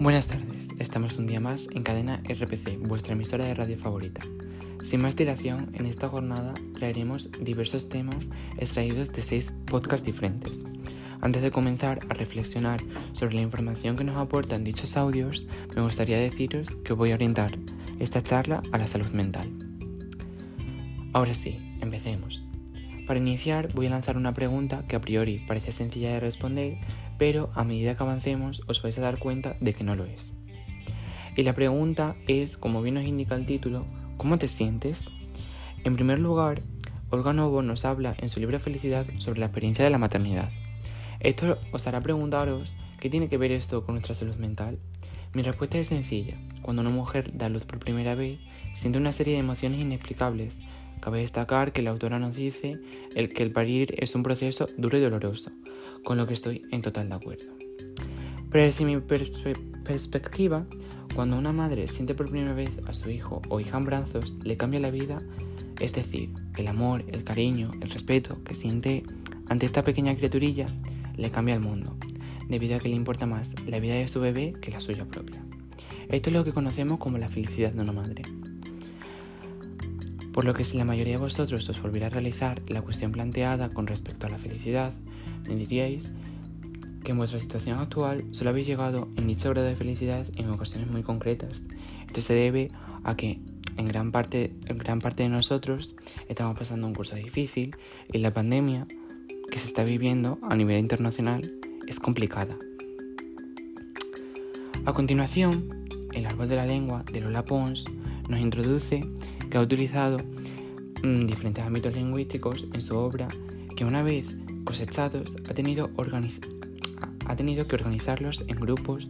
Buenas tardes, estamos un día más en cadena RPC, vuestra emisora de radio favorita. Sin más dilación, en esta jornada traeremos diversos temas extraídos de seis podcasts diferentes. Antes de comenzar a reflexionar sobre la información que nos aportan dichos audios, me gustaría deciros que voy a orientar esta charla a la salud mental. Ahora sí, empecemos. Para iniciar voy a lanzar una pregunta que a priori parece sencilla de responder, pero a medida que avancemos os vais a dar cuenta de que no lo es. Y la pregunta es, como bien nos indica el título, ¿cómo te sientes? En primer lugar, Olga Novo nos habla en su libro Felicidad sobre la experiencia de la maternidad. Esto os hará preguntaros qué tiene que ver esto con nuestra salud mental. Mi respuesta es sencilla. Cuando una mujer da luz por primera vez, siente una serie de emociones inexplicables. Cabe destacar que la autora nos dice el que el parir es un proceso duro y doloroso, con lo que estoy en total de acuerdo. Pero desde mi perspectiva, cuando una madre siente por primera vez a su hijo o hija en brazos, le cambia la vida, es decir, el amor, el cariño, el respeto que siente ante esta pequeña criaturilla, le cambia el mundo, debido a que le importa más la vida de su bebé que la suya propia. Esto es lo que conocemos como la felicidad de una madre. Por lo que si la mayoría de vosotros os volviera a realizar la cuestión planteada con respecto a la felicidad, me diríais que en vuestra situación actual solo habéis llegado en dicha hora de felicidad en ocasiones muy concretas. Esto se debe a que en gran parte, en gran parte de nosotros estamos pasando un curso difícil y la pandemia que se está viviendo a nivel internacional es complicada. A continuación, el árbol de la lengua de Lola Pons nos introduce que ha utilizado mm, diferentes ámbitos lingüísticos en su obra que una vez cosechados ha tenido, ha tenido que organizarlos en grupos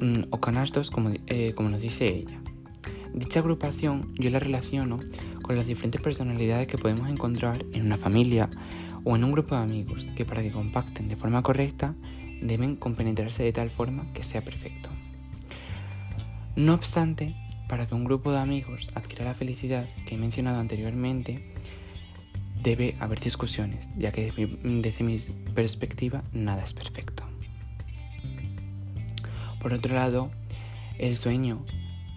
mm, o canastos como, eh, como nos dice ella. Dicha agrupación yo la relaciono con las diferentes personalidades que podemos encontrar en una familia o en un grupo de amigos que para que compacten de forma correcta deben compenetrarse de tal forma que sea perfecto. No obstante, para que un grupo de amigos adquiera la felicidad que he mencionado anteriormente, debe haber discusiones, ya que desde mi, perspectiva nada es perfecto. Por otro lado, el sueño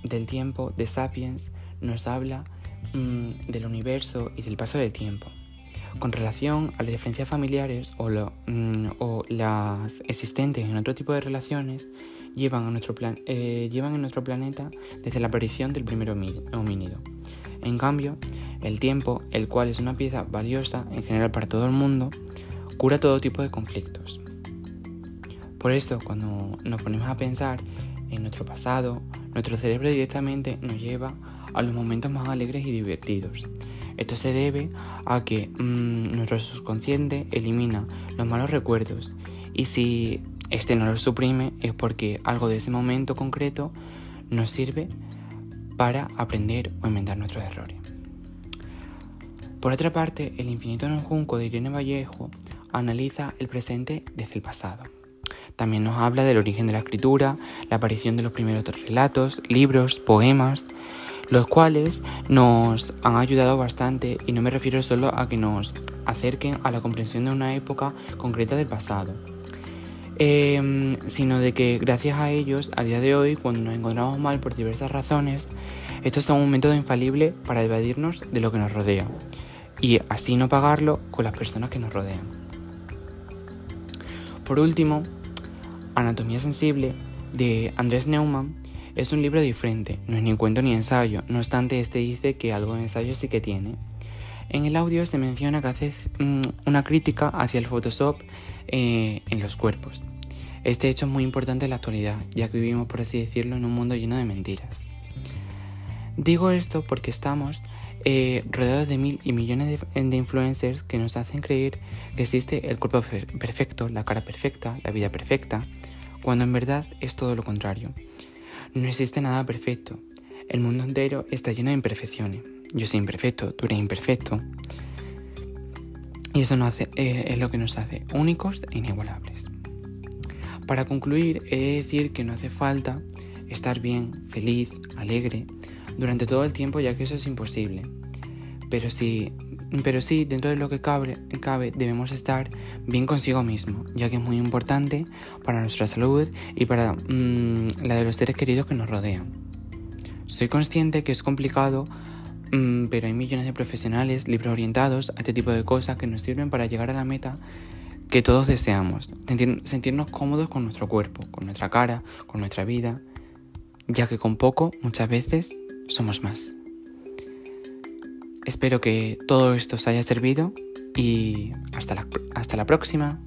del tiempo de Sapiens nos habla mm, del universo y del paso del tiempo. Con relación a las diferencias familiares o, mm, o las existentes en otro tipo de relaciones, llevan, a nuestro plan, eh, llevan en nuestro planeta desde la aparición del primer homínido. En cambio, el tiempo, el cual es una pieza valiosa en general para todo el mundo, cura todo tipo de conflictos. Por eso, cuando nos ponemos a pensar en nuestro pasado, nuestro cerebro directamente nos lleva a los momentos más alegres y divertidos. Esto se debe a que mm, nuestro subconsciente elimina los malos recuerdos y si este no los suprime es porque algo de ese momento concreto nos sirve para aprender o enmendar nuestros errores. Por otra parte, El infinito en un junco de Irene Vallejo analiza el presente desde el pasado. También nos habla del origen de la escritura, la aparición de los primeros relatos, libros, poemas, los cuales nos han ayudado bastante y no me refiero solo a que nos acerquen a la comprensión de una época concreta del pasado, em, sino de que gracias a ellos, a día de hoy, cuando nos encontramos mal por diversas razones, estos son un método infalible para evadirnos de lo que nos rodea y así no pagarlo con las personas que nos rodean. Por último, Anatomía Sensible de Andrés Neumann es un libro diferente, no es ni cuento ni ensayo, no obstante este dice que algo de ensayo sí que tiene. En el audio se menciona que hace mm, una crítica hacia el Photoshop eh, en los cuerpos. Este hecho es muy importante en la actualidad, ya que vivimos, por así decirlo, en un mundo lleno de mentiras. Digo esto porque estamos eh, rodeados de mil y millones de, influencers que nos hacen creer que existe el cuerpo perfecto, la cara perfecta, la vida perfecta, cuando en verdad es todo lo contrario. No existe nada perfecto. El mundo entero está lleno de imperfecciones. Yo soy imperfecto, tú eres imperfecto. Y eso eh, es lo que nos hace únicos e inigualables. Para concluir, he de decir que no hace falta estar bien, feliz, alegre, durante todo el tiempo ya que eso es imposible. Pero si pero sí, dentro de lo que cabe, cabe, debemos estar bien consigo mismo, ya que es muy importante para nuestra salud y para mm, la de los seres queridos que nos rodean. Soy consciente que es complicado, pero hay millones de profesionales libre orientados a este tipo de cosas que nos sirven para llegar a la meta que todos deseamos, sentirnos cómodos con nuestro cuerpo, con nuestra cara, con nuestra vida, ya que con poco muchas veces somos más. Espero que todo esto os haya servido y hasta la, hasta la próxima.